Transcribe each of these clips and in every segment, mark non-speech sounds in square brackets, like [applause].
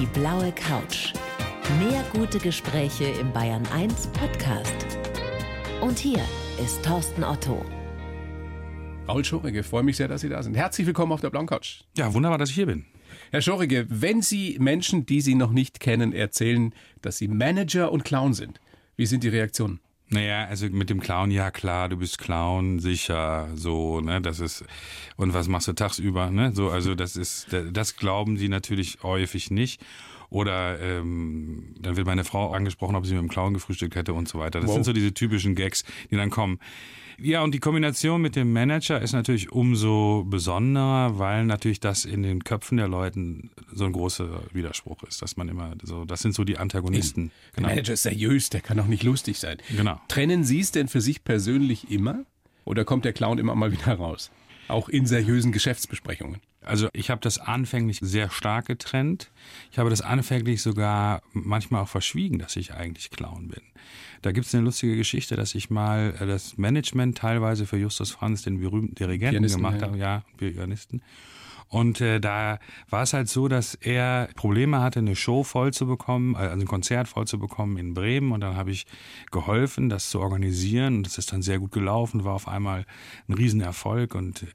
Die blaue Couch. Mehr gute Gespräche im Bayern 1 Podcast. Und hier ist Thorsten Otto. Raul Schorige, freue mich sehr, dass Sie da sind. Herzlich willkommen auf der blauen Couch. Ja, wunderbar, dass ich hier bin. Herr Schorige, wenn Sie Menschen, die Sie noch nicht kennen, erzählen, dass Sie Manager und Clown sind, wie sind die Reaktionen? Naja, also mit dem Clown, ja klar, du bist Clown, sicher, so, ne, das ist, und was machst du tagsüber, ne, so, also das ist, das glauben sie natürlich häufig nicht. Oder ähm, dann wird meine Frau angesprochen, ob sie mit dem Clown gefrühstückt hätte und so weiter. Das wow. sind so diese typischen Gags, die dann kommen. Ja, und die Kombination mit dem Manager ist natürlich umso besonderer, weil natürlich das in den Köpfen der Leuten so ein großer Widerspruch ist, dass man immer so, das sind so die Antagonisten. Der genau. Manager ist seriös, der kann auch nicht lustig sein. Genau. Trennen Sie es denn für sich persönlich immer? Oder kommt der Clown immer mal wieder raus? Auch in seriösen Geschäftsbesprechungen. Also ich habe das anfänglich sehr stark getrennt. Ich habe das anfänglich sogar manchmal auch verschwiegen, dass ich eigentlich Clown bin. Da gibt es eine lustige Geschichte, dass ich mal äh, das Management teilweise für Justus Franz, den berühmten Dirigenten, Pianisten, gemacht habe. Ja, Pianisten. Und äh, da war es halt so, dass er Probleme hatte, eine Show voll zu bekommen, also ein Konzert voll zu bekommen in Bremen. Und dann habe ich geholfen, das zu organisieren. Und das ist dann sehr gut gelaufen, war auf einmal ein Riesenerfolg. Und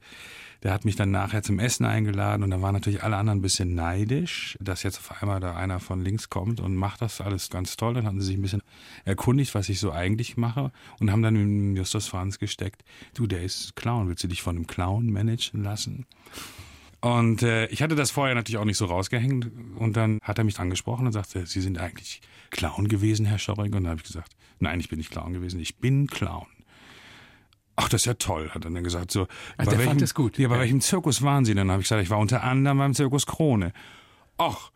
der hat mich dann nachher zum Essen eingeladen und da waren natürlich alle anderen ein bisschen neidisch, dass jetzt auf einmal da einer von links kommt und macht das alles ganz toll. Dann haben sie sich ein bisschen erkundigt, was ich so eigentlich mache und haben dann mit Justus Franz gesteckt, du, der ist Clown, willst du dich von einem Clown managen lassen? Und äh, ich hatte das vorher natürlich auch nicht so rausgehängt. Und dann hat er mich angesprochen und sagte, Sie sind eigentlich Clown gewesen, Herr Schorrig. Und dann habe ich gesagt, nein, ich bin nicht Clown gewesen, ich bin Clown. Ach, das ist ja toll, hat er dann gesagt. So, Ach, der welchem, fand es gut. Ja, bei ja. welchem Zirkus waren Sie? Dann habe ich gesagt, ich war unter anderem beim Zirkus Krone. Ach,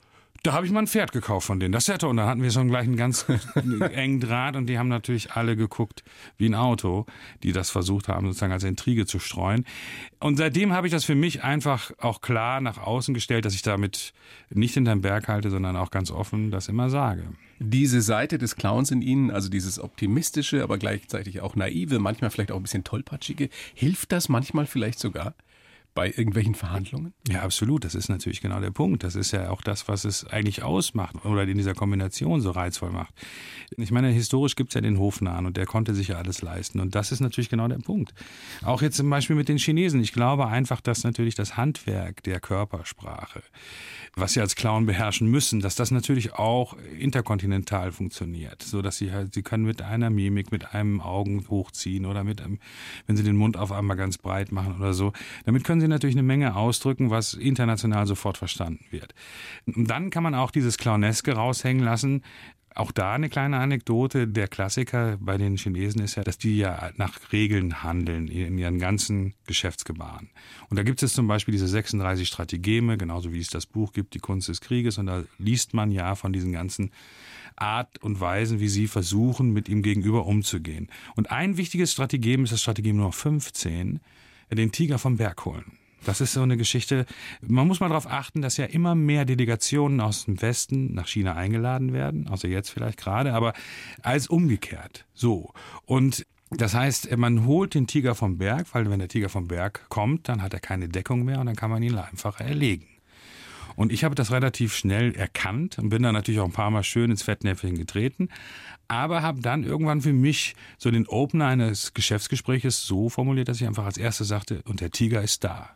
da habe ich mal ein Pferd gekauft von denen. Das toll. Und da hatten wir so einen gleichen ganz [laughs] engen Draht und die haben natürlich alle geguckt wie ein Auto, die das versucht haben, sozusagen als Intrige zu streuen. Und seitdem habe ich das für mich einfach auch klar nach außen gestellt, dass ich damit nicht hinterm Berg halte, sondern auch ganz offen das immer sage. Diese Seite des Clowns in Ihnen, also dieses optimistische, aber gleichzeitig auch naive, manchmal vielleicht auch ein bisschen tollpatschige, hilft das manchmal vielleicht sogar? Bei irgendwelchen Verhandlungen? Ja, absolut. Das ist natürlich genau der Punkt. Das ist ja auch das, was es eigentlich ausmacht oder in dieser Kombination so reizvoll macht. Ich meine, historisch gibt es ja den Hofnahen und der konnte sich ja alles leisten. Und das ist natürlich genau der Punkt. Auch jetzt zum Beispiel mit den Chinesen. Ich glaube einfach, dass natürlich das Handwerk der Körpersprache, was sie als Clown beherrschen müssen, dass das natürlich auch interkontinental funktioniert. So dass sie halt, sie können mit einer Mimik, mit einem Augen hochziehen oder mit einem, wenn sie den Mund auf einmal ganz breit machen oder so. Damit können sie natürlich eine Menge ausdrücken, was international sofort verstanden wird. Und dann kann man auch dieses Clowneske raushängen lassen. Auch da eine kleine Anekdote. Der Klassiker bei den Chinesen ist ja, dass die ja nach Regeln handeln in ihren ganzen Geschäftsgebaren. Und da gibt es zum Beispiel diese 36 Strategeme, genauso wie es das Buch gibt, Die Kunst des Krieges. Und da liest man ja von diesen ganzen Art und Weisen, wie sie versuchen, mit ihm gegenüber umzugehen. Und ein wichtiges Strategem ist das Strategem Nummer 15, den Tiger vom Berg holen. Das ist so eine Geschichte. Man muss mal darauf achten, dass ja immer mehr Delegationen aus dem Westen nach China eingeladen werden, außer jetzt vielleicht gerade, aber als umgekehrt. So. Und das heißt, man holt den Tiger vom Berg, weil wenn der Tiger vom Berg kommt, dann hat er keine Deckung mehr und dann kann man ihn einfach erlegen. Und ich habe das relativ schnell erkannt und bin dann natürlich auch ein paar Mal schön ins Fettnäpfchen getreten, aber habe dann irgendwann für mich so den Opener eines Geschäftsgespräches so formuliert, dass ich einfach als erstes sagte, und der Tiger ist da.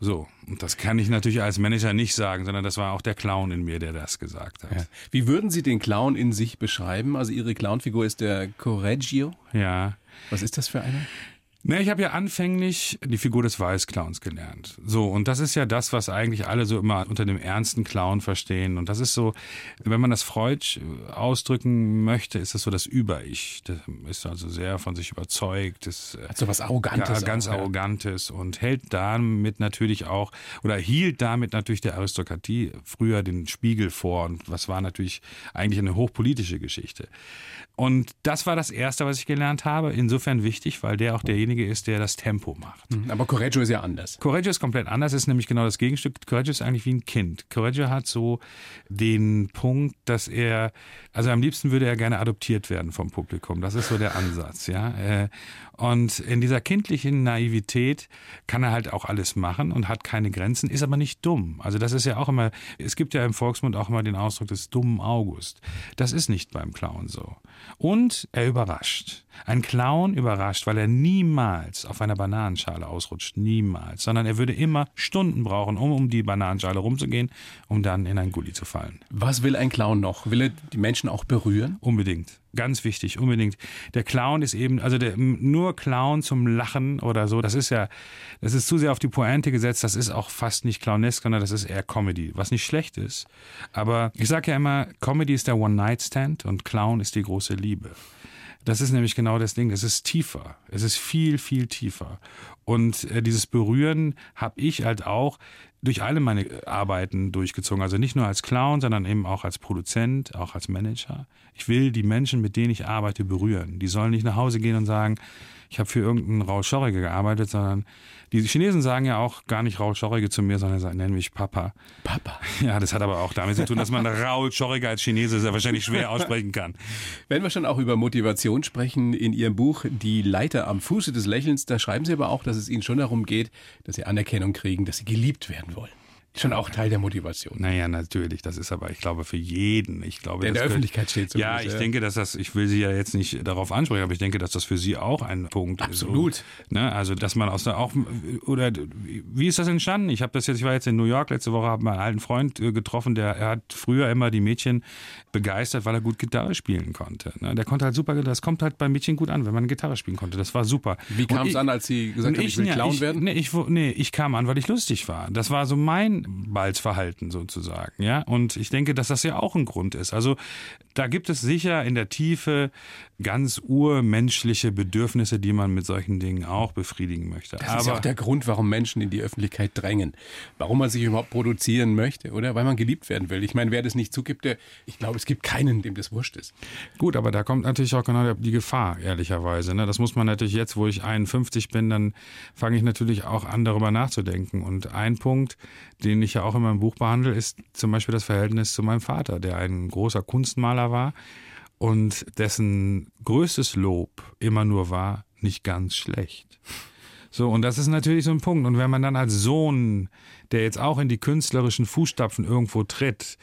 So, und das kann ich natürlich als Manager nicht sagen, sondern das war auch der Clown in mir, der das gesagt hat. Ja. Wie würden Sie den Clown in sich beschreiben? Also Ihre Clownfigur ist der Correggio. Ja. Was ist das für einer? Ne, ich habe ja anfänglich die Figur des Weißclowns gelernt. So, und das ist ja das, was eigentlich alle so immer unter dem ernsten Clown verstehen. Und das ist so, wenn man das Freud ausdrücken möchte, ist das so das Über-Ich. Das ist also sehr von sich überzeugt. Das Hat so was Arrogantes. Ja, ganz auch, Arrogantes ja. und hält damit natürlich auch, oder hielt damit natürlich der Aristokratie früher den Spiegel vor. Und was war natürlich eigentlich eine hochpolitische Geschichte. Und das war das Erste, was ich gelernt habe. Insofern wichtig, weil der auch derjenige derjenige ist, der das Tempo macht. Hm, aber Correggio ist ja anders. Correggio ist komplett anders, ist nämlich genau das Gegenstück. Correggio ist eigentlich wie ein Kind. Correggio hat so den Punkt, dass er, also am liebsten würde er gerne adoptiert werden vom Publikum. Das ist so der Ansatz, ja. Und in dieser kindlichen Naivität kann er halt auch alles machen und hat keine Grenzen, ist aber nicht dumm. Also das ist ja auch immer, es gibt ja im Volksmund auch immer den Ausdruck des dummen August. Das ist nicht beim Clown so. Und er überrascht. Ein Clown überrascht, weil er niemals auf einer Bananenschale ausrutscht. Niemals. Sondern er würde immer Stunden brauchen, um um die Bananenschale rumzugehen, um dann in ein Gully zu fallen. Was will ein Clown noch? Will er die Menschen auch berühren? Unbedingt. Ganz wichtig, unbedingt. Der Clown ist eben, also der, nur Clown zum Lachen oder so, das ist ja, das ist zu sehr auf die Pointe gesetzt, das ist auch fast nicht clownesk, sondern das ist eher Comedy, was nicht schlecht ist. Aber ich sage ja immer, Comedy ist der One-Night-Stand und Clown ist die große Liebe. Das ist nämlich genau das Ding. Es ist tiefer. Es ist viel, viel tiefer. Und äh, dieses Berühren habe ich halt auch durch alle meine Arbeiten durchgezogen. Also nicht nur als Clown, sondern eben auch als Produzent, auch als Manager. Ich will die Menschen, mit denen ich arbeite, berühren. Die sollen nicht nach Hause gehen und sagen, ich habe für irgendeinen Raul Schorrige gearbeitet, sondern die Chinesen sagen ja auch gar nicht Raul Schorrige zu mir, sondern sagen, nennen mich Papa. Papa. [laughs] Ja, das hat aber auch damit zu tun, dass man Raul Schorrige als Chinese sehr wahrscheinlich schwer aussprechen kann. Wenn wir schon auch über Motivation sprechen, in Ihrem Buch Die Leiter am Fuße des Lächelns, da schreiben Sie aber auch, dass es Ihnen schon darum geht, dass Sie Anerkennung kriegen, dass Sie geliebt werden wollen schon auch Teil der Motivation. Naja, natürlich. Das ist aber, ich glaube, für jeden. Ich glaube, der in der Öffentlichkeit steht. So ja, ich ja. denke, dass das, ich will Sie ja jetzt nicht darauf ansprechen, aber ich denke, dass das für Sie auch ein Punkt Absolut. ist. Absolut. So, ne? Also, dass man aus der auch, oder wie ist das entstanden? Ich habe das jetzt, ich war jetzt in New York letzte Woche, habe meinen alten Freund äh, getroffen, der er hat früher immer die Mädchen begeistert, weil er gut Gitarre spielen konnte. Ne? Der konnte halt super, das kommt halt bei Mädchen gut an, wenn man Gitarre spielen konnte. Das war super. Wie kam es an, als Sie gesagt haben, ich, ich will Clown ich, werden? Nee ich, nee, ich kam an, weil ich lustig war. Das war so mein Balzverhalten halten sozusagen, ja. Und ich denke, dass das ja auch ein Grund ist. Also da gibt es sicher in der Tiefe ganz urmenschliche Bedürfnisse, die man mit solchen Dingen auch befriedigen möchte. Das Aber ist ja auch der Grund, warum Menschen in die Öffentlichkeit drängen. Warum man sich überhaupt produzieren möchte, oder? Weil man geliebt werden will. Ich meine, wer das nicht zugibt, der, ich glaube, es gibt keinen, dem das wurscht ist. Gut, aber da kommt natürlich auch genau die Gefahr, ehrlicherweise. Ne? Das muss man natürlich jetzt, wo ich 51 bin, dann fange ich natürlich auch an, darüber nachzudenken. Und ein Punkt, den ich ja auch in meinem Buch behandle, ist zum Beispiel das Verhältnis zu meinem Vater, der ein großer Kunstmaler war und dessen größtes Lob immer nur war, nicht ganz schlecht. So, und das ist natürlich so ein Punkt. Und wenn man dann als Sohn, der jetzt auch in die künstlerischen Fußstapfen irgendwo tritt,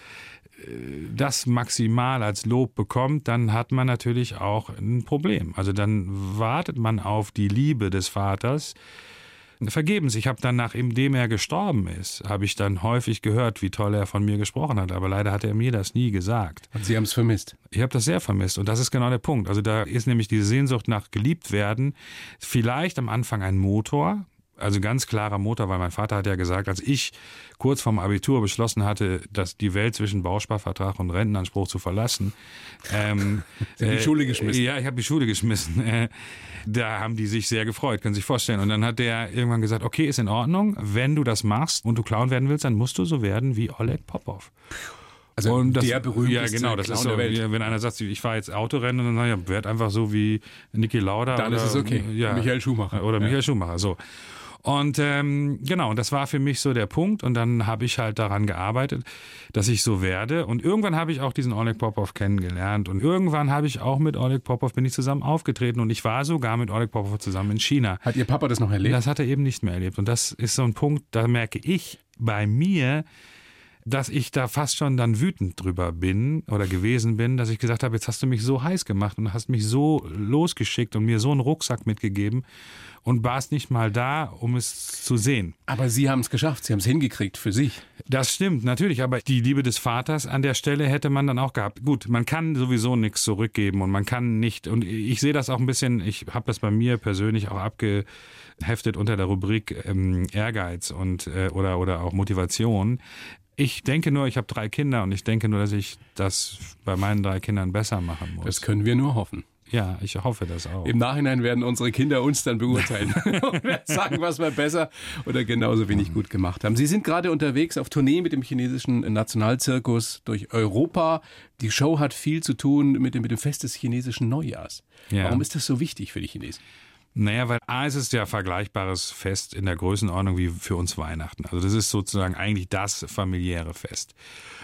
äh, das maximal als Lob bekommt, dann hat man natürlich auch ein Problem. Also dann wartet man auf die Liebe des Vaters, vergebens. Ich habe dann, nachdem er gestorben ist, habe ich dann häufig gehört, wie toll er von mir gesprochen hat. Aber leider hat er mir das nie gesagt. Und Sie haben es vermisst? Ich habe das sehr vermisst. Und das ist genau der Punkt. Also da ist nämlich diese Sehnsucht nach geliebt werden vielleicht am Anfang ein Motor, also ganz klarer Motor, weil mein Vater hat ja gesagt, als ich kurz vorm Abitur beschlossen hatte, dass die Welt zwischen Bausparvertrag und Rentenanspruch zu verlassen. Ähm, [laughs] Sie haben die Schule geschmissen. Äh, ja, ich habe die Schule geschmissen. [laughs] Äh, da haben die sich sehr gefreut, können Sie sich vorstellen. Und dann hat der irgendwann gesagt, okay, ist in Ordnung, wenn du das machst und du Clown werden willst, dann musst du so werden wie Oleg Popov. Also und das, der berühmte Ja, genau, das ist so, wenn einer sagt, ich fahre jetzt Autorennen, dann sage ich, werd einfach so wie Niki Lauda. Dann oder, ist es okay. Ja, Michael Schumacher. Oder Michael Schumacher, so. Und ähm, genau, das war für mich so der Punkt. Und dann habe ich halt daran gearbeitet, dass ich so werde. Und irgendwann habe ich auch diesen Oleg Popov kennengelernt. Und irgendwann habe ich auch mit Oleg Popov bin ich zusammen aufgetreten. Und ich war sogar mit Oleg Popov zusammen in China. Hat Ihr Papa das noch erlebt? Das hat er eben nicht mehr erlebt. Und das ist so ein Punkt, da merke ich bei mir, dass ich da fast schon dann wütend drüber bin oder gewesen bin, dass ich gesagt habe, jetzt hast du mich so heiß gemacht und hast mich so losgeschickt und mir so einen Rucksack mitgegeben und warst nicht mal da, um es zu sehen. Aber Sie haben es geschafft, Sie haben es hingekriegt für sich. Das stimmt, natürlich, aber die Liebe des Vaters an der Stelle hätte man dann auch gehabt. Gut, man kann sowieso nichts zurückgeben und man kann nicht, und ich sehe das auch ein bisschen, ich habe das bei mir persönlich auch abgeheftet unter der Rubrik ähm, Ehrgeiz und äh, oder, oder auch Motivation. Ich denke nur, ich habe drei Kinder und ich denke nur, dass ich das bei meinen drei Kindern besser machen muss. Das können wir nur hoffen. Ja, ich hoffe das auch. Im Nachhinein werden unsere Kinder uns dann beurteilen [laughs] [laughs] und sagen, was wir besser oder genauso wenig gut gemacht haben. Sie sind gerade unterwegs auf Tournee mit dem chinesischen Nationalzirkus durch Europa. Die Show hat viel zu tun mit dem, mit dem Fest des chinesischen Neujahrs. Ja. Warum ist das so wichtig für die Chinesen? Naja, weil A ist es ja vergleichbares Fest in der Größenordnung wie für uns Weihnachten. Also das ist sozusagen eigentlich das familiäre Fest.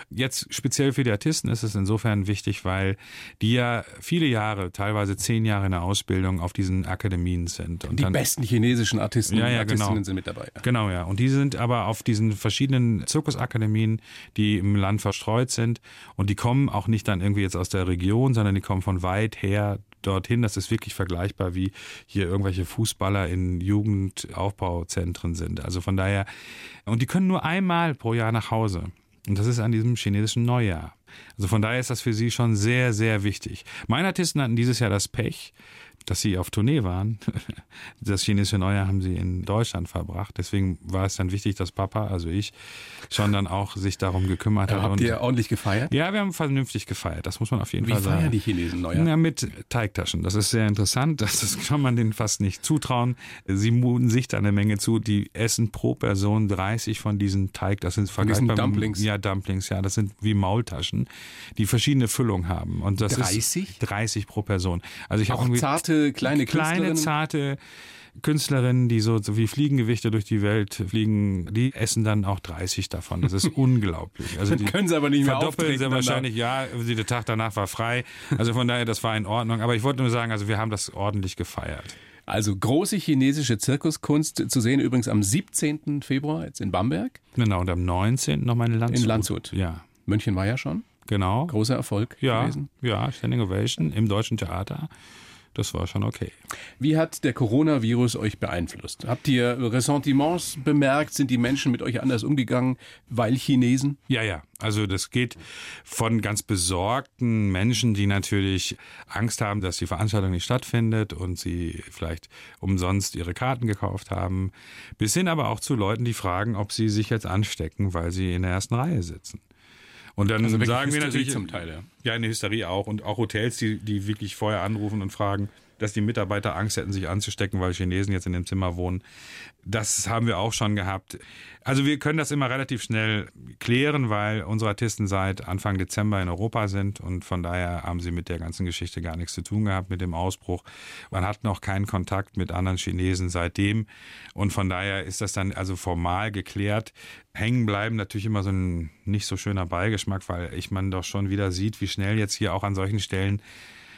Jetzt speziell für die Artisten ist es insofern wichtig, weil die ja viele Jahre, teilweise zehn Jahre in der Ausbildung auf diesen Akademien sind. Und die dann, besten chinesischen Artisten ja, ja, und Artistinnen genau. sind mit dabei. Ja. Genau, ja. Und die sind aber auf diesen verschiedenen Zirkusakademien, die im Land verstreut sind. Und die kommen auch nicht dann irgendwie jetzt aus der Region, sondern die kommen von weit her dorthin. Das ist wirklich vergleichbar, wie hier irgendwelche Fußballer in Jugendaufbauzentren sind. Also von daher, und die können nur einmal pro Jahr nach Hause. Und das ist an diesem chinesischen Neujahr. Also von daher ist das für sie schon sehr, sehr wichtig. Meine Artisten hatten dieses Jahr das Pech, dass sie auf Tournee waren. [laughs] Das chinesische Neujahr haben sie in Deutschland verbracht. Deswegen war es dann wichtig, dass Papa, also ich, schon dann auch sich darum gekümmert hat. habt ihr ordentlich gefeiert? Ja, wir haben vernünftig gefeiert. Das muss man auf jeden Wie Fall sagen. feiern die Chinesen Neujahr? Ja, mit Teigtaschen. Das ist sehr interessant. Das, das kann man denen fast nicht zutrauen. Sie muten sich da eine Menge zu. Die essen pro Person 30 von diesen Teig. Das sind vergleichbar- Dumplings? Ja, Dumplings. Ja, das sind wie Maultaschen, die verschiedene Füllung haben. Und das 30? ist 30 pro Person. Also ich habe irgendwie zarte, kleine kleine, Künstlerinnen? zarte Künstlerinnen, die so, so wie Fliegengewichte durch die Welt fliegen, die essen dann auch 30 davon. Das ist [laughs] unglaublich. Also die können sie aber nicht mehr verdoppeln sie wahrscheinlich, ja, der Tag danach war frei. Also von daher, das war in Ordnung. Aber ich wollte nur sagen, also wir haben das ordentlich gefeiert. Also große chinesische Zirkuskunst zu sehen, übrigens am 17. Februar jetzt in Bamberg. Genau, und am 19. noch meine Landshut. In Landshut. Ja, München war ja schon. genau. Großer Erfolg Ja, gewesen. ja, Standing Ovation im Deutschen Theater. Das war schon okay. Wie hat der Coronavirus euch beeinflusst? Habt ihr Ressentiments bemerkt? Sind die Menschen mit euch anders umgegangen, weil Chinesen? Ja, ja. Also das geht von ganz besorgten Menschen, die natürlich Angst haben, dass die Veranstaltung nicht stattfindet und sie vielleicht umsonst ihre Karten gekauft haben, bis hin aber auch zu Leuten, die fragen, ob sie sich jetzt anstecken, weil sie in der ersten Reihe sitzen. Und dann Also sagen wir Hysterie natürlich zum Teil, ja. ja, eine Hysterie auch und auch Hotels, die, die wirklich vorher anrufen und fragen, dass die Mitarbeiter Angst hätten, sich anzustecken, weil Chinesen jetzt in dem Zimmer wohnen. Das haben wir auch schon gehabt. Also wir können das immer relativ schnell klären, weil unsere Artisten seit Anfang Dezember in Europa sind und von daher haben sie mit der ganzen Geschichte gar nichts zu tun gehabt mit dem Ausbruch. Man hat noch keinen Kontakt mit anderen Chinesen seitdem und von daher ist das dann also formal geklärt. Hängen bleiben natürlich immer so ein nicht so schöner Beigeschmack, weil ich man doch schon wieder sieht, wie schnell jetzt hier auch an solchen Stellen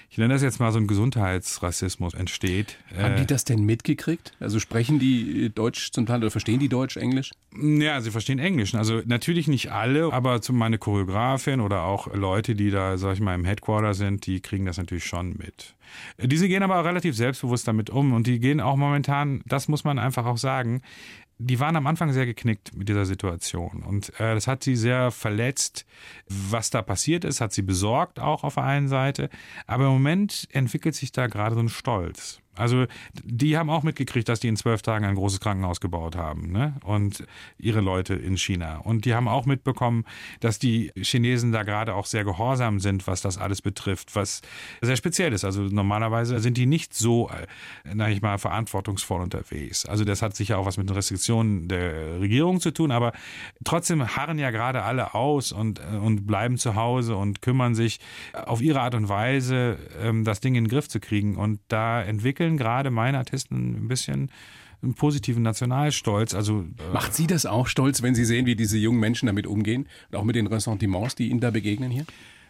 ich nenne das jetzt mal so ein Gesundheitsrassismus entsteht. Haben Äh, die das denn mitgekriegt? Also sprechen die äh, Deutsch zum Teil oder verstehen die Deutsch, Englisch? Ja, sie verstehen Englisch. Also natürlich nicht alle, aber zum meine Choreografin oder auch Leute, die da, sag ich mal, im Headquarter sind, die kriegen das natürlich schon mit. Diese gehen aber relativ selbstbewusst damit um und die gehen auch momentan, das muss man einfach auch sagen, die waren am Anfang sehr geknickt mit dieser Situation und äh, das hat sie sehr verletzt. Was da passiert ist, hat sie besorgt auch auf der einen Seite, aber im Moment entwickelt sich da gerade so ein Stolz. Also die haben auch mitgekriegt, dass die in zwölf Tagen ein großes Krankenhaus gebaut haben ne? und ihre Leute in China. Und die haben auch mitbekommen, dass die Chinesen da gerade auch sehr gehorsam sind, was das alles betrifft, was sehr speziell ist. Also normalerweise sind die nicht so, äh, sag ich mal, verantwortungsvoll unterwegs. Also das hat sicher auch was mit den Restriktionen der Regierung zu tun, aber trotzdem harren ja gerade alle aus und, äh, und bleiben zu Hause und kümmern sich auf ihre Art und Weise, ähm, das Ding in den Griff zu kriegen. Und da entwickeln gerade meine Artisten ein bisschen einen positiven Nationalstolz. Also äh, Macht Sie das auch stolz, wenn Sie sehen, wie diese jungen Menschen damit umgehen? Und auch mit den Ressentiments, die Ihnen da begegnen hier?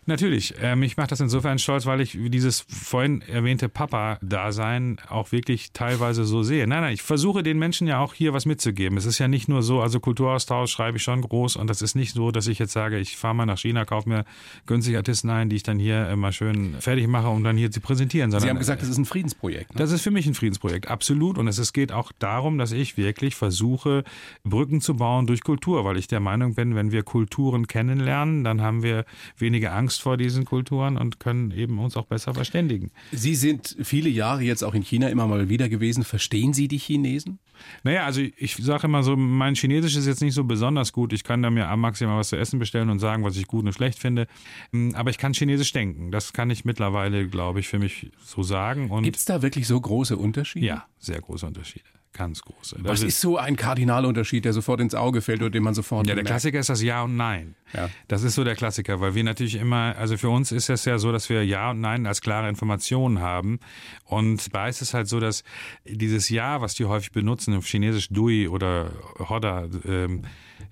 Natürlich. Ähm, ich mache das insofern stolz, weil ich dieses vorhin erwähnte Papa-Dasein auch wirklich teilweise so sehe. Nein, nein, ich versuche den Menschen ja auch hier was mitzugeben. Es ist ja nicht nur so, also Kulturaustausch schreibe ich schon groß und das ist nicht so, dass ich jetzt sage, ich fahre mal nach China, kaufe mir günstig Artisten ein, die ich dann hier immer schön fertig mache, um dann hier zu präsentieren. Sie sondern- haben gesagt, das ist ein Friedensprojekt. Ne? das ist für mich ein Friedensprojekt, absolut. Und es geht auch darum, dass ich wirklich versuche, Brücken zu bauen durch Kultur, weil ich der Meinung bin, wenn wir Kulturen kennenlernen, dann haben wir weniger Angst vor diesen Kulturen und können eben uns auch besser verständigen. Sie sind viele Jahre jetzt auch in China immer mal wieder gewesen. Verstehen Sie die Chinesen? Naja, also ich sage immer so, mein Chinesisch ist jetzt nicht so besonders gut. Ich kann da mir am maximal was zu essen bestellen und sagen, was ich gut und schlecht finde. Mm, Aber ich kann Chinesisch denken. Das kann ich mittlerweile, glaube ich, für mich so sagen. Gibt es da wirklich so große Unterschiede? Ja, sehr große Unterschiede. Ganz große. Was ist so ein Kardinalunterschied, der sofort ins Auge fällt oder den man sofort Ja, der bemerkt? Klassiker ist das Ja und Nein. Ja. Das ist so der Klassiker, weil wir natürlich immer, also für uns ist es ja so, dass wir Ja und Nein als klare Informationen haben. Und da ist es halt so, dass dieses Ja, was die häufig benutzen, auf Chinesisch Dui oder Hoda, ähm,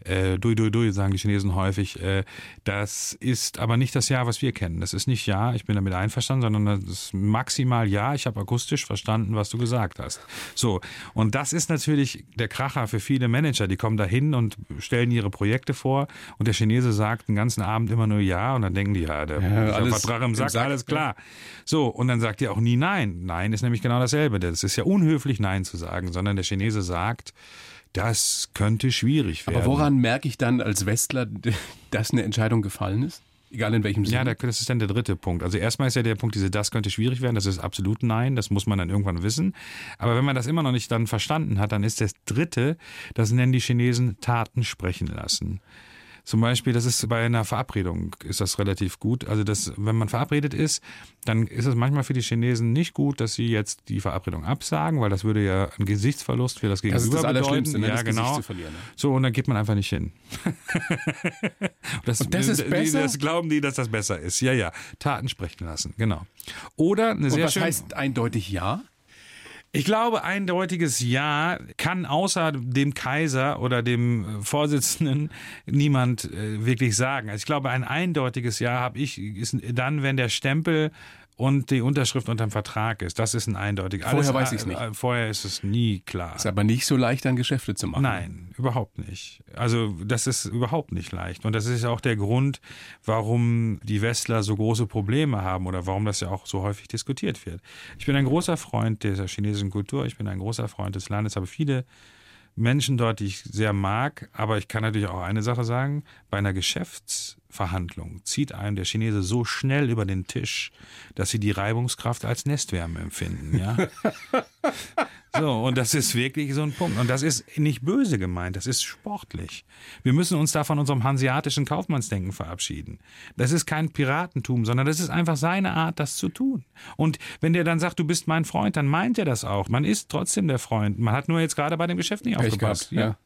äh, Dui, Dui, Dui, sagen die Chinesen häufig, äh, das ist aber nicht das Ja, was wir kennen. Das ist nicht Ja, ich bin damit einverstanden, sondern das ist maximal Ja, ich habe akustisch verstanden, was du gesagt hast. So, und das ist natürlich der Kracher für viele Manager, die kommen da hin und stellen ihre Projekte vor und der Chinese sagt den ganzen Abend immer nur Ja und dann denken die, ja, der, Ja, alles Vertrag im im Sack, Sack, alles klar. So, und dann sagt ihr auch nie Nein. Nein ist nämlich genau dasselbe. Das ist ja unhöflich, Nein zu sagen, sondern der Chinese sagt, das könnte schwierig werden. Aber woran merke ich dann als Westler, [laughs] dass eine Entscheidung gefallen ist? Egal in welchem Sinne. Ja, der- das ist dann der dritte Punkt. Also erstmal ist ja der Punkt, diese das könnte schwierig werden, das ist absolut nein, das muss man dann irgendwann wissen. Aber wenn man das immer noch nicht dann verstanden hat, dann ist das dritte, das nennen die Chinesen Taten sprechen lassen. Zum Beispiel, das ist bei einer Verabredung ist das relativ gut. Also das, wenn man verabredet ist, dann ist es manchmal für die Chinesen nicht gut, dass sie jetzt die Verabredung absagen, weil das würde ja einen Gesichtsverlust für das Gegenüber das ist das bedeuten. Ne? Ja, das genau. zu verlieren. ne? So, und dann geht man einfach nicht hin. [laughs] das, Und das ist besser? Das glauben die, dass das besser ist. Ja, ja. Taten sprechen lassen, genau. Oder eine Und sehr was schön. heißt eindeutig Ja? Ich glaube, eindeutiges Ja kann außer dem Kaiser oder dem äh, Vorsitzenden niemand äh, wirklich sagen. Also ich glaube, ein eindeutiges Ja habe ich ist dann, wenn der Stempel und die Unterschrift unterm Vertrag ist. Das ist ein eindeutig. Vorher weiß ich's nicht. äh, Vorher ist es nie klar. Ist aber nicht so leicht, dann Geschäfte zu machen. Nein, überhaupt nicht. Also das ist überhaupt nicht leicht. Und das ist ja auch der Grund, warum die Westler so große Probleme haben oder warum das ja auch so häufig diskutiert wird. Ich bin ein großer Freund dieser chinesischen Kultur, ich bin ein großer Freund des Landes, habe viele Menschen dort, die ich sehr mag, aber ich kann natürlich auch eine Sache sagen, bei einer Geschäftsverhandlung zieht einem der Chinese so schnell über den Tisch, dass sie die Reibungskraft als Nestwärme empfinden, ja? [laughs] So, und das ist wirklich so ein Punkt. Und das ist nicht böse gemeint, das ist sportlich. Wir müssen uns da von unserem hanseatischen Kaufmannsdenken verabschieden. Das ist kein Piratentum, sondern das ist einfach seine Art, das zu tun. Und wenn der dann sagt, du bist mein Freund, dann meint er das auch. Man ist trotzdem der Freund. Man hat nur jetzt gerade bei dem Geschäft nicht Pech aufgepasst. gehabt,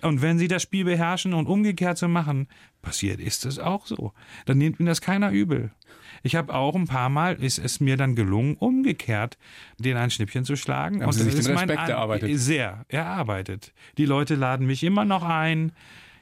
Und wenn sie das Spiel beherrschen und umgekehrt so machen, passiert ist es auch so. Dann nimmt mir das keiner übel. Ich habe auch ein paar Mal, ist es mir dann gelungen, umgekehrt den ein Schnippchen zu schlagen. Haben Sie sich den Respekt erarbeitet? Sehr erarbeitet. Die Leute laden mich immer noch ein.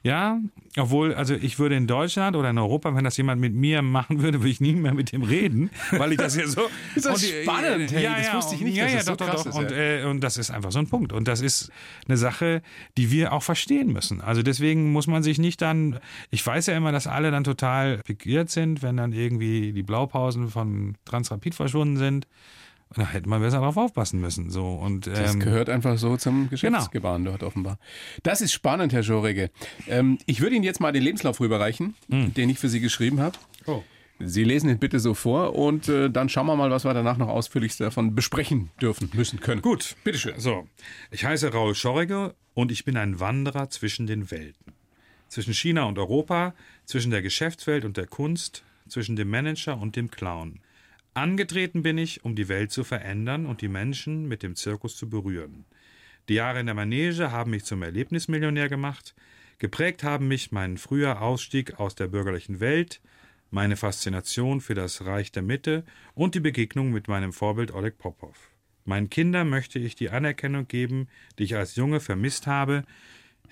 Ja, obwohl, also ich würde in Deutschland oder in Europa, wenn das jemand mit mir machen würde, würde ich nie mehr mit dem reden, weil ich das ja so. [laughs] Ist das Und, äh, spannend, hey, ja, das ja, wusste ich nicht, Ja, dass ja, das so doch, doch, doch. ist, Und, äh, und das ist einfach so ein Punkt. Und das ist eine Sache, die wir auch verstehen müssen. Also deswegen muss man sich nicht dann, ich weiß ja immer, dass alle dann total pikiert sind, wenn dann irgendwie die Blaupausen von Transrapid verschwunden sind. Da hätte man besser drauf aufpassen müssen. So. Und, Das ähm, gehört einfach so zum Geschäftsgebaren dort offenbar. Das ist spannend, Herr Schorege. Ähm, ich würde Ihnen jetzt mal den Lebenslauf rüberreichen, den ich für Sie geschrieben habe. Oh. Sie lesen ihn bitte so vor und äh, dann schauen wir mal, was wir danach noch ausführlichst davon besprechen dürfen, müssen, können. Gut. Bitteschön. So, ich heiße Raul Schorrige und ich bin ein Wanderer zwischen den Welten. Zwischen China und Europa, zwischen der Geschäftswelt und der Kunst, zwischen dem Manager und dem Clown. Angetreten bin ich, um die Welt zu verändern und die Menschen mit dem Zirkus zu berühren. Die Jahre in der Manege haben mich zum Erlebnismillionär gemacht. Geprägt haben mich mein früher Ausstieg aus der bürgerlichen Welt, meine Faszination für das Reich der Mitte und die Begegnung mit meinem Vorbild Oleg Popov. Meinen Kindern möchte ich die Anerkennung geben, die ich als Junge vermisst habe.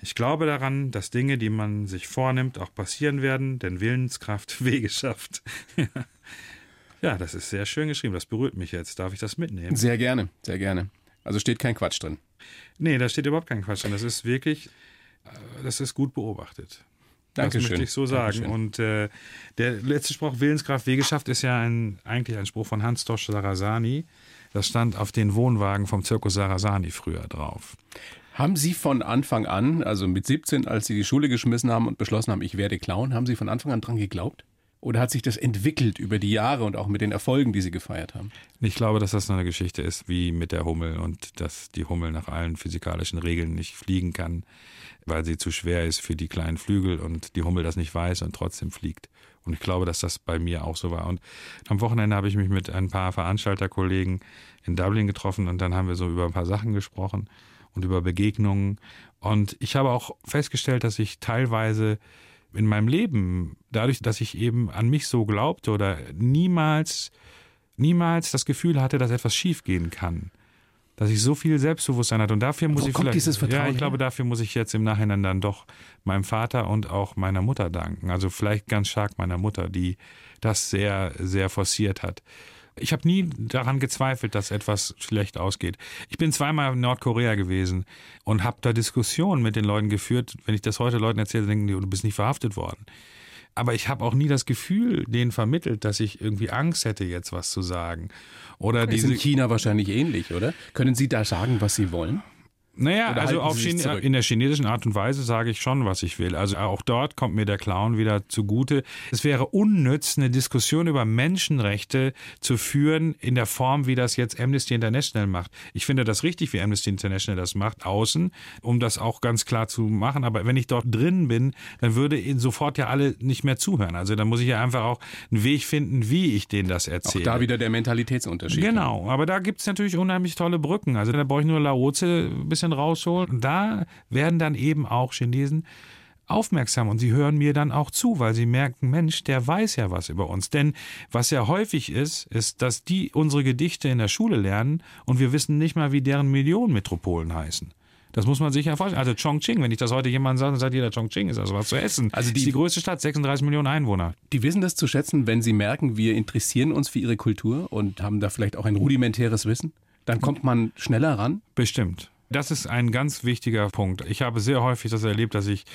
Ich glaube daran, dass Dinge, die man sich vornimmt, auch passieren werden, denn Willenskraft [laughs] Wege schafft. Ja, das ist sehr schön geschrieben. Das berührt mich jetzt. Darf ich das mitnehmen? Sehr gerne, sehr gerne. Also steht kein Quatsch drin. Nee, da steht überhaupt kein Quatsch drin. Das ist wirklich, äh, das ist gut beobachtet. Dankeschön. Das möchte ich so sagen. Dankeschön. Und äh, der letzte Spruch, Willenskraft, Wege schafft, ist ja ein, eigentlich ein Spruch von Hans Dosch Sarasani. Das stand auf den Wohnwagen vom Zirkus Sarasani früher drauf. Haben Sie von Anfang an, also mit 17, als Sie die Schule geschmissen haben und beschlossen haben, ich werde Clown, haben Sie von Anfang an dran geglaubt? Oder hat sich das entwickelt über die Jahre und auch mit den Erfolgen, die Sie gefeiert haben? Ich glaube, dass das so eine Geschichte ist wie mit der Hummel und dass die Hummel nach allen physikalischen Regeln nicht fliegen kann, weil sie zu schwer ist für die kleinen Flügel und die Hummel das nicht weiß und trotzdem fliegt. Und ich glaube, dass das bei mir auch so war. Und am Wochenende habe ich mich mit ein paar Veranstalterkollegen in Dublin getroffen und dann haben wir so über ein paar Sachen gesprochen. und über Begegnungen. Und ich habe auch festgestellt, dass ich teilweise in meinem Leben, dadurch, dass ich eben an mich so glaubte oder niemals, niemals das Gefühl hatte, dass etwas schiefgehen kann, dass ich so viel Selbstbewusstsein hatte. Und dafür muss Wo ich kommt vielleicht, dieses Vertrauen ja, ich her? glaube, dafür muss ich jetzt im Nachhinein dann doch meinem Vater und auch meiner Mutter danken. Also vielleicht ganz stark meiner Mutter, die das sehr, sehr forciert hat. Ich habe nie daran gezweifelt, dass etwas schlecht ausgeht. Ich bin zweimal in Nordkorea gewesen und habe da Diskussionen mit den Leuten geführt. Wenn ich das heute Leuten erzähle, denken die, du bist nicht verhaftet worden. Aber ich habe auch nie das Gefühl denen vermittelt, dass ich irgendwie Angst hätte, jetzt was zu sagen. Oder Das ist in China wahrscheinlich ähnlich, oder? Können Sie da sagen, was Sie wollen? Naja, Oder also auf in der chinesischen Art und Weise sage ich schon, was ich will. Also auch dort kommt mir der Clown wieder zugute. Es wäre unnütz, eine Diskussion über Menschenrechte zu führen in der Form, wie das jetzt Amnesty International macht. Ich finde das richtig, wie Amnesty International das macht, außen, um das auch ganz klar zu machen. Aber wenn ich dort drin bin, dann würde ihnen sofort ja alle nicht mehr zuhören. Also dann muss ich ja einfach auch einen Weg finden, wie ich denen das Auch erzähle. da wieder der Mentalitätsunterschied. Genau, aber da gibt es natürlich unheimlich tolle Brücken. Also da brauche ich nur Laoze ein bisschen rausholen. Und da werden dann eben auch Chinesen aufmerksam und sie hören mir dann auch zu, weil sie merken, Mensch, der weiß ja was über uns. Denn was ja häufig ist, ist, dass die unsere Gedichte in der Schule lernen und wir wissen nicht mal, wie deren Millionenmetropolen heißen. Das muss man sich ja vorstellen. Also Chongqing, wenn ich das heute jemandem sage, dann sagt jeder, Chongqing ist also was zu essen. Also die- ist die größte Stadt, 36 Millionen Einwohner. Die wissen das zu schätzen, wenn sie merken, wir interessieren uns für ihre Kultur und haben da vielleicht auch ein rudimentäres Wissen. Dann kommt man schneller ran. Bestimmt. Das ist ein ganz wichtiger Punkt. Ich habe sehr häufig das erlebt, dass ich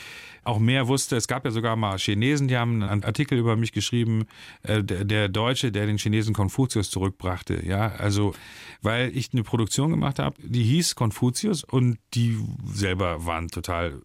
auch mehr wusste. Es gab ja sogar mal Chinesen, die haben einen Artikel über mich geschrieben, äh, der, der Deutsche, der den Chinesen Konfuzius zurückbrachte. Ja, also, weil ich eine Produktion gemacht habe, die hieß Konfuzius und die selber waren total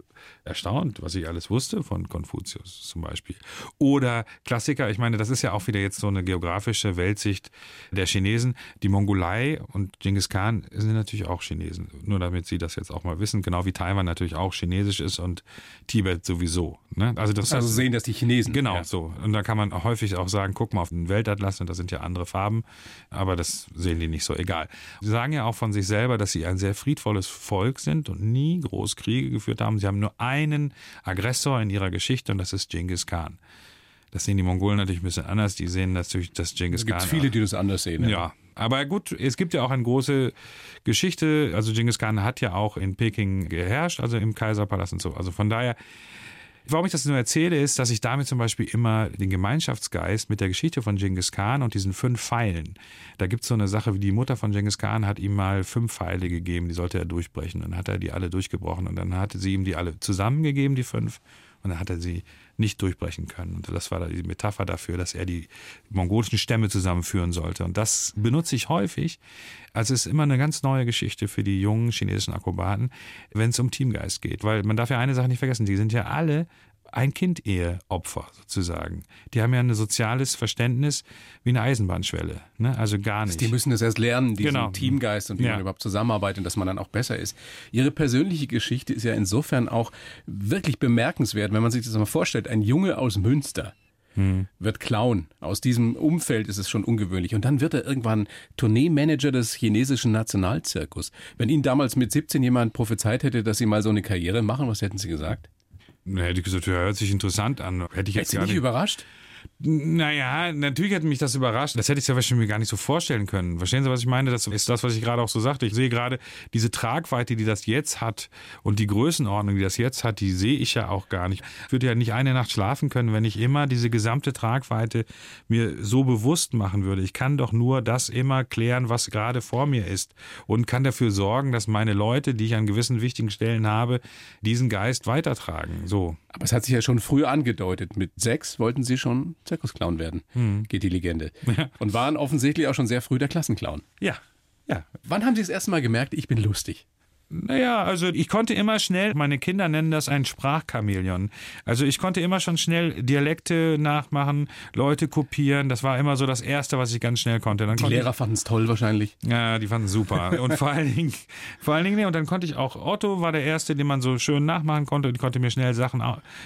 erstaunt, was ich alles wusste von Konfuzius zum Beispiel. Oder Klassiker, ich meine, das ist ja auch wieder jetzt so eine geografische Weltsicht der Chinesen. Die Mongolei und Genghis Khan sind natürlich auch Chinesen. Nur damit Sie das jetzt auch mal wissen, genau wie Taiwan natürlich auch chinesisch ist und Tibet sowieso. Ne? Also das Also sehen das die Chinesen. Genau, Ja. so. Und da kann man häufig auch sagen, guck mal auf den Weltatlas und da sind ja andere Farben, aber das sehen die nicht so, egal. Sie sagen ja auch von sich selber, dass sie ein sehr friedvolles Volk sind und nie groß Kriege geführt haben. Sie haben nur einen Aggressor in ihrer Geschichte und das ist Genghis Khan. Das sehen die Mongolen natürlich ein bisschen anders. Die sehen natürlich, dass Genghis Es gibt Khan. viele, die das anders sehen. Ja, aber gut, es gibt ja auch eine große Geschichte. Also Genghis Khan hat ja auch in Peking geherrscht, also im Kaiserpalast und so. Also von daher, warum ich das nur erzähle, ist, dass ich damit zum Beispiel immer den Gemeinschaftsgeist mit der Geschichte von Genghis Khan und diesen fünf Pfeilen. Da gibt es so eine Sache, wie die Mutter von Genghis Khan hat ihm mal fünf Pfeile gegeben, die sollte er durchbrechen. Dann hat er die alle durchgebrochen und dann hatte sie ihm die alle zusammengegeben, die fünf. Und dann hat er sie nicht durchbrechen können. Und das war die Metapher dafür, dass er die mongolischen Stämme zusammenführen sollte. Und das benutze ich häufig. Also es ist immer eine ganz neue Geschichte für die jungen chinesischen Akrobaten, wenn es um Teamgeist geht. Weil man darf ja eine Sache nicht vergessen, die sind ja alle ein Kind-Ehe-Opfer sozusagen. Die haben ja ein soziales Verständnis wie eine Eisenbahnschwelle. Ne? Also gar nicht. Die müssen das erst lernen, diesen Genau. Teamgeist und wie Ja. man überhaupt zusammenarbeitet und dass man dann auch besser ist. Ihre persönliche Geschichte ist ja insofern auch wirklich bemerkenswert, wenn man sich das mal vorstellt. Ein Junge aus Münster wird Clown. Aus diesem Umfeld ist es schon ungewöhnlich. Und dann wird er irgendwann Tourneemanager des chinesischen Nationalzirkus. Wenn Ihnen damals mit 17 jemand prophezeit hätte, dass Sie mal so eine Karriere machen, was hätten Sie gesagt? Na, hätte ich gesagt, ja, hört sich interessant an. Hätte ich jetzt Sie gar nicht nicht. überrascht? Naja, natürlich hätte mich das überrascht. Das hätte ich ja mir gar nicht so vorstellen können. Verstehen Sie, was ich meine? Das ist das, was ich gerade auch so sagte. Ich sehe gerade diese Tragweite, die das jetzt hat und die Größenordnung, die das jetzt hat, die sehe ich ja auch gar nicht. Ich würde ja nicht eine Nacht schlafen können, wenn ich immer diese gesamte Tragweite mir so bewusst machen würde. Ich kann doch nur das immer klären, was gerade vor mir ist und kann dafür sorgen, dass meine Leute, die ich an gewissen wichtigen Stellen habe, diesen Geist weitertragen. So. Aber es hat sich ja schon früh angedeutet. Mit sechs wollten Sie schon Zirkusclown werden, geht die Legende. Und waren offensichtlich auch schon sehr früh der Klassenclown. Ja. Ja, Wann haben Sie das erste Mal gemerkt, ich bin lustig? Naja, also ich konnte immer schnell, meine Kinder nennen das ein Sprachchameleon. Also ich konnte immer schon schnell Dialekte nachmachen, Leute kopieren. Das war immer so das Erste, was ich ganz schnell konnte. Dann Die konnte Lehrer fanden es toll wahrscheinlich. Ich, ja, die fanden es super. Und vor allen Dingen, vor allen Dingen, nee, und dann konnte ich auch, Otto war der Erste, den man so schön nachmachen konnte. Ich konnte mir schnell Sachen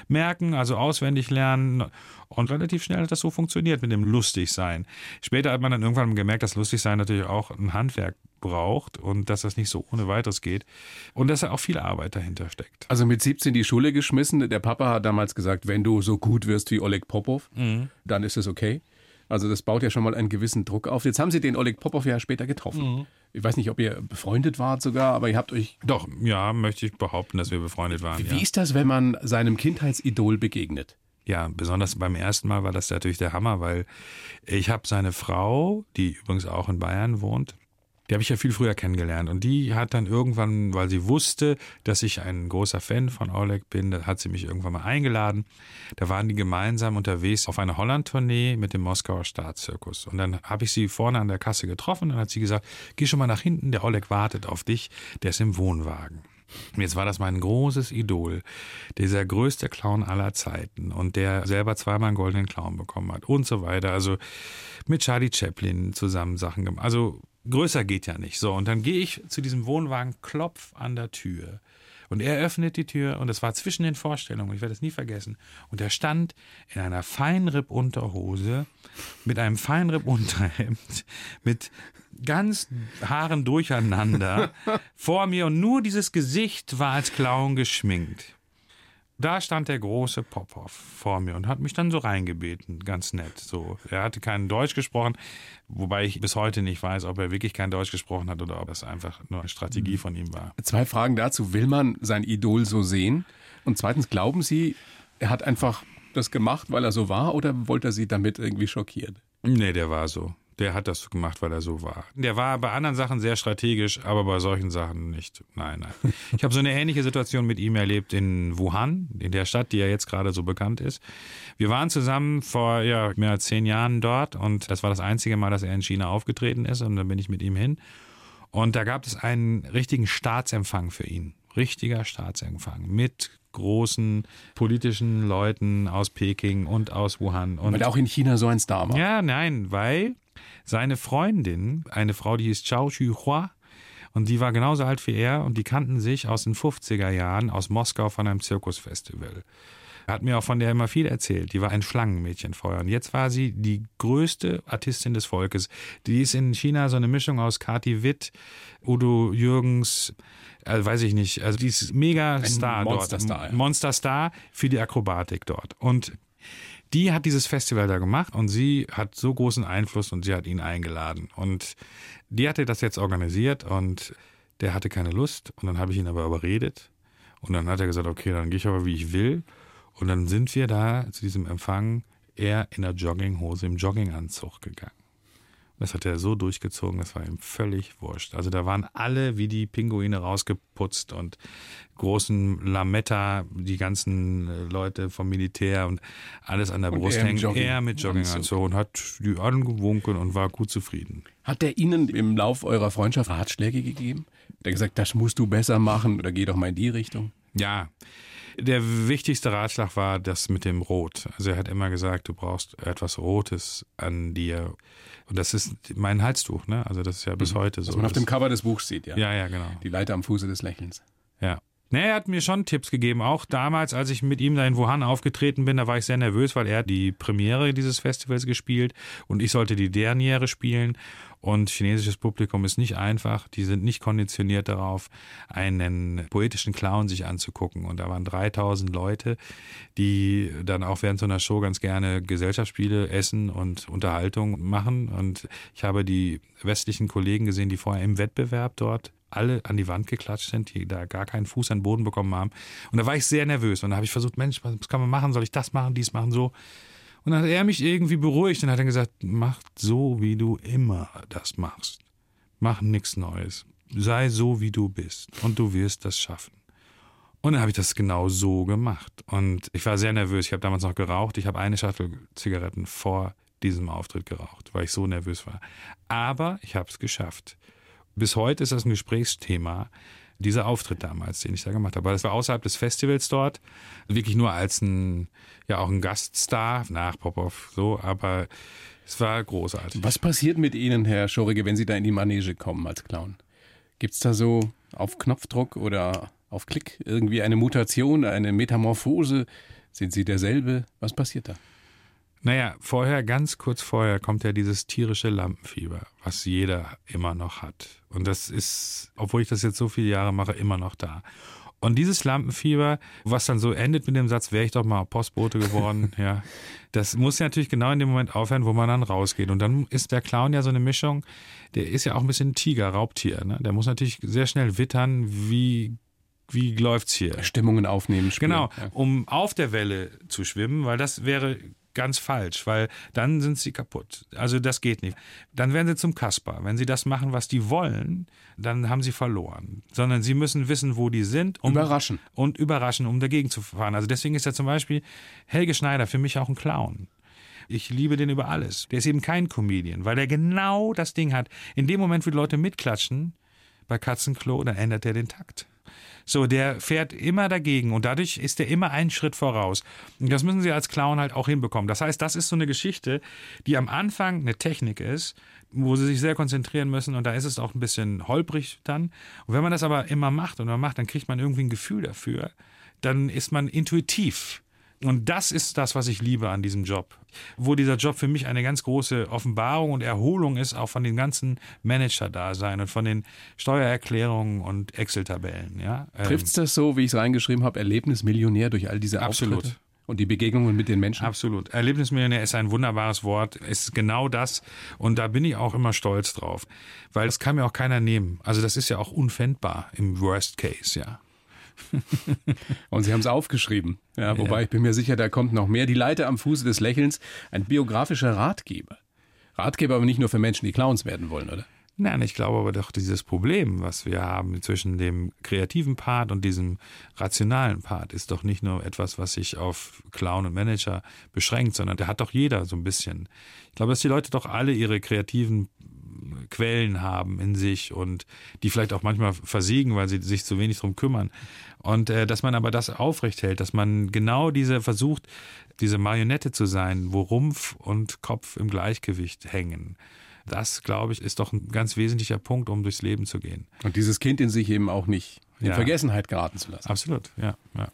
merken, also auswendig lernen. Und relativ schnell hat das so funktioniert mit dem Lustigsein. Später hat man dann irgendwann gemerkt, dass Lustigsein natürlich auch ein Handwerk braucht und dass das nicht so ohne weiteres geht und dass da auch viel Arbeit dahinter steckt. Also mit 17 die Schule geschmissen. Der Papa hat damals gesagt, wenn du so gut wirst wie Oleg Popov, mhm. dann ist es okay. Also das baut ja schon mal einen gewissen Druck auf. Jetzt haben Sie den Oleg Popov ja später getroffen. Mhm. Ich weiß nicht, ob ihr befreundet wart sogar, aber ihr habt euch... Doch, ja, möchte ich behaupten, dass wir befreundet waren. Wie, ja. ist das, wenn man seinem Kindheitsidol begegnet? Ja, besonders beim ersten Mal war das natürlich der Hammer, weil ich habe seine Frau, die übrigens auch in Bayern wohnt, die habe ich ja viel früher kennengelernt. Und die hat dann irgendwann, weil sie wusste, dass ich ein großer Fan von Oleg bin, da hat sie mich irgendwann mal eingeladen. Da waren die gemeinsam unterwegs auf einer Holland-Tournee mit dem Moskauer Staatszirkus. Und dann habe ich sie vorne an der Kasse getroffen und hat sie gesagt, geh schon mal nach hinten, der Oleg wartet auf dich, der ist im Wohnwagen. Jetzt war das mein großes Idol, dieser größte Clown aller Zeiten und der selber zweimal einen goldenen Clown bekommen hat und so weiter. Also mit Charlie Chaplin zusammen Sachen gemacht. Also größer geht ja nicht. So, und dann gehe ich zu diesem Wohnwagen, klopf an der Tür. Und er öffnet die Tür und es war zwischen den Vorstellungen, ich werde es nie vergessen. Und er stand in einer Feinripp-Unterhose mit einem Feinripp-Unterhemd, mit ganz Haaren durcheinander [laughs] vor mir und nur dieses Gesicht war als Clown geschminkt. Da stand der große Popov vor mir und hat mich dann so reingebeten, ganz nett. So, er hatte kein Deutsch gesprochen, wobei ich bis heute nicht weiß, ob er wirklich kein Deutsch gesprochen hat oder ob es einfach nur eine Strategie von ihm war. Zwei Fragen dazu: Will man sein Idol so sehen? Und zweitens, glauben Sie, er hat einfach das gemacht, weil er so war, oder wollte er Sie damit irgendwie schockieren? Nee, der war so. Der hat das gemacht, weil er so war. Der war bei anderen Sachen sehr strategisch, aber bei solchen Sachen nicht. Nein, nein. Ich habe so eine ähnliche Situation mit ihm erlebt in Wuhan, in der Stadt, die ja jetzt gerade so bekannt ist. Wir waren zusammen vor ja, mehr als zehn Jahren dort und das war das einzige Mal, dass er in China aufgetreten ist und dann bin ich mit ihm hin. Und da gab es einen richtigen Staatsempfang für ihn. Richtiger Staatsempfang mit großen politischen Leuten aus Peking und aus Wuhan. Und weil auch in China so ein Star war. Ja, nein, weil seine Freundin, eine Frau, die hieß Chao Xu-Hua, und die war genauso alt wie er und die kannten sich aus den 50er Jahren aus Moskau von einem Zirkusfestival. Er hat mir auch von der immer viel erzählt. Die war ein Schlangenmädchen vorher. Und jetzt war sie die größte Artistin des Volkes. Die ist in China so eine Mischung aus Kati Witt, Udo Jürgens, also weiß ich nicht. Also die ist mega ein Star Monsterstar, dort. Ja. Monsterstar für die Akrobatik dort. Und die hat dieses Festival da gemacht und sie hat so großen Einfluss und sie hat ihn eingeladen. Und die hatte das jetzt organisiert und der hatte keine Lust und dann habe ich ihn aber überredet und dann hat er gesagt, okay, dann gehe ich aber wie ich will. Und dann sind wir da zu diesem Empfang er in der Jogginghose im Jogginganzug gegangen. Das hat er so durchgezogen, das war ihm völlig wurscht. Also da waren alle wie die Pinguine rausgeputzt und großen Lametta, die ganzen äh, Leute vom Militär und alles an der und Brust hängen. Jogging. Er mit Jogginganzug und hat die angewunken und war gut zufrieden. Hat er Ihnen im Lauf eurer Freundschaft Ratschläge gegeben? Der gesagt, das musst du besser machen oder geh doch mal in die Richtung? Ja. Der wichtigste Ratschlag war das mit dem Rot. Also er hat immer gesagt, du brauchst etwas Rotes an dir. Und das ist mein Halstuch, ne? Also das ist ja bis mhm. heute so. Was man auf dem Cover des Buchs sieht, ja. Ja, ja, genau. Die Leiter am Fuße des Lächelns. Ja. Nee, er hat mir schon Tipps gegeben. Auch damals, als ich mit ihm da in Wuhan aufgetreten bin, da war ich sehr nervös, weil er die Premiere dieses Festivals gespielt und ich sollte die Derniere spielen. Und chinesisches Publikum ist nicht einfach. Die sind nicht konditioniert darauf, einen poetischen Clown sich anzugucken. Und da waren 3000 Leute, die dann auch während so einer Show ganz gerne Gesellschaftsspiele, Essen und Unterhaltung machen. Und ich habe die westlichen Kollegen gesehen, die vorher im Wettbewerb dort alle an die Wand geklatscht sind, die da gar keinen Fuß an den Boden bekommen haben. Und da war ich sehr nervös. Und da habe ich versucht, Mensch, was kann man machen? Soll ich das machen, dies machen, so? Und dann hat er mich irgendwie beruhigt und hat dann gesagt, mach so, wie du immer das machst. Mach nichts Neues. Sei so, wie du bist. Und du wirst das schaffen. Und dann habe ich das genau so gemacht. Und ich war sehr nervös. Ich habe damals noch geraucht. Ich habe eine Schachtel Zigaretten vor diesem Auftritt geraucht, weil ich so nervös war. Aber ich habe es geschafft. Bis heute ist das ein Gesprächsthema, dieser Auftritt damals, den ich da gemacht habe. Das war außerhalb des Festivals dort, wirklich nur als ein, ja auch ein Gaststar nach Popov, so, aber es war großartig. Was passiert mit Ihnen, Herr Schorige, wenn Sie da in die Manege kommen als Clown? Gibt es da so auf Knopfdruck oder auf Klick irgendwie eine Mutation, eine Metamorphose? Sind Sie derselbe? Was passiert da? Naja, vorher, ganz kurz vorher, kommt ja dieses tierische Lampenfieber, was jeder immer noch hat. Und das ist, obwohl ich das jetzt so viele Jahre mache, immer noch da. Und dieses Lampenfieber, was dann so endet mit dem Satz, wäre ich doch mal Postbote geworden, [laughs] ja, das muss ja natürlich genau in dem Moment aufhören, wo man dann rausgeht. Und dann ist der Clown ja so eine Mischung, der ist ja auch ein bisschen Tiger, Raubtier. Ne? Der muss natürlich sehr schnell wittern, wie wie läuft's hier? Stimmungen aufnehmen. Spüren. Genau, um auf der Welle zu schwimmen, weil das wäre ganz falsch, weil dann sind sie kaputt. Also das geht nicht. Dann werden sie zum Kasper. Wenn sie das machen, was die wollen, dann haben sie verloren. Sondern sie müssen wissen, wo die sind. Um, überraschen. Und überraschen, um dagegen zu fahren. Also deswegen ist ja zum Beispiel Helge Schneider für mich auch ein Clown. Ich liebe den über alles. Der ist eben kein Comedian, weil er genau das Ding hat. In dem Moment, wo die Leute mitklatschen, bei Katzenklo, dann ändert er den Takt. So, der fährt immer dagegen und dadurch ist er immer einen Schritt voraus. Und das müssen sie als Clown halt auch hinbekommen. Das heißt, das ist so eine Geschichte, die am Anfang eine Technik ist, wo sie sich sehr konzentrieren müssen und da ist es auch ein bisschen holprig dann. Und wenn man das aber immer macht und man macht, dann kriegt man irgendwie ein Gefühl dafür. Dann ist man intuitiv und das ist das, was ich liebe an diesem Job. Wo dieser Job für mich eine ganz große Offenbarung und Erholung ist, auch von den ganzen Manager-Dasein und von den Steuererklärungen und Excel-Tabellen. Ja? Trifft es das so, wie ich es reingeschrieben habe, Erlebnismillionär durch all diese Absolut. Auftritte? Und die Begegnungen mit den Menschen? Absolut. Erlebnismillionär ist ein wunderbares Wort, ist genau das. Und da bin ich auch immer stolz drauf. Weil das kann mir auch keiner nehmen. Also das ist ja auch unfändbar im Worst Case, ja. [laughs] Und Sie haben es aufgeschrieben. Ja, wobei ja. ich bin mir sicher, da kommt noch mehr. Die Leiter am Fuße des Lächelns, ein biografischer Ratgeber. Ratgeber aber nicht nur für Menschen, die Clowns werden wollen, oder? Nein, ich glaube aber doch, dieses Problem, was wir haben zwischen dem kreativen Part und diesem rationalen Part, ist doch nicht nur etwas, was sich auf Clown und Manager beschränkt, sondern der hat doch jeder so ein bisschen. Ich glaube, dass die Leute doch alle ihre kreativen Quellen haben in sich und die vielleicht auch manchmal versiegen, weil sie sich zu wenig drum kümmern. Und äh, dass man aber das aufrecht hält, dass man genau diese versucht, diese Marionette zu sein, wo Rumpf und Kopf im Gleichgewicht hängen. Das, glaube ich, ist doch ein ganz wesentlicher Punkt, um durchs Leben zu gehen. Und dieses Kind in sich eben auch nicht in ja. Vergessenheit geraten zu lassen. Absolut, ja. ja.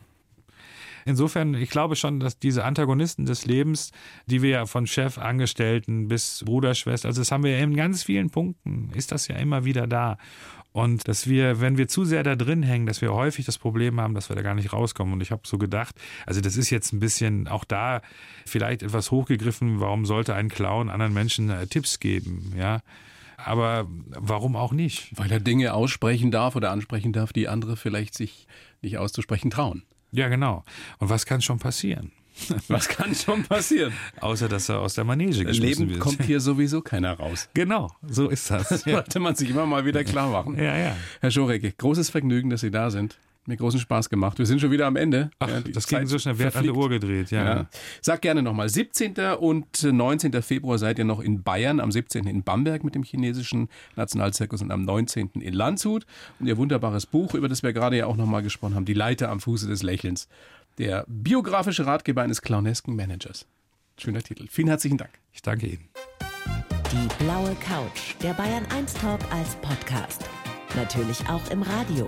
Insofern, ich glaube schon, dass diese Antagonisten des Lebens, die wir ja von Chef, Angestellten bis Bruder, Schwester, also das haben wir ja in ganz vielen Punkten, ist das ja immer wieder da. Und dass wir, wenn wir zu sehr da drin hängen, dass wir häufig das Problem haben, dass wir da gar nicht rauskommen. Und ich habe so gedacht, also das ist jetzt ein bisschen auch da vielleicht etwas hochgegriffen, warum sollte ein Clown anderen Menschen äh, Tipps geben, ja? Aber warum auch nicht? Weil er Dinge aussprechen darf oder ansprechen darf, die andere vielleicht sich nicht auszusprechen trauen. Ja, genau. Und was kann schon passieren? [laughs] Was kann schon passieren? Außer, dass er aus der Manege geschmissen Leben wird. kommt hier sowieso keiner raus. Genau, so ist das. [laughs] Das sollte man sich immer mal wieder klar machen. Ja, ja. Herr Schorek, großes Vergnügen, dass Sie da sind. Mir großen Spaß gemacht. Wir sind schon wieder am Ende. Ach, ja, das ging so schnell. Wer hat an der Uhr gedreht? Ja. ja. Sag gerne nochmal. 17. und 19. Februar seid ihr noch in Bayern, am 17. in Bamberg mit dem chinesischen Nationalzirkus und am 19. in Landshut. Und ihr wunderbares Buch, über das wir gerade ja auch nochmal gesprochen haben, Die Leiter am Fuße des Lächelns. Der biografische Ratgeber eines clownesken Managers. Schöner Titel. Vielen herzlichen Dank. Ich danke Ihnen. Die blaue Couch, der Bayern 1 Talk als Podcast. Natürlich auch im Radio.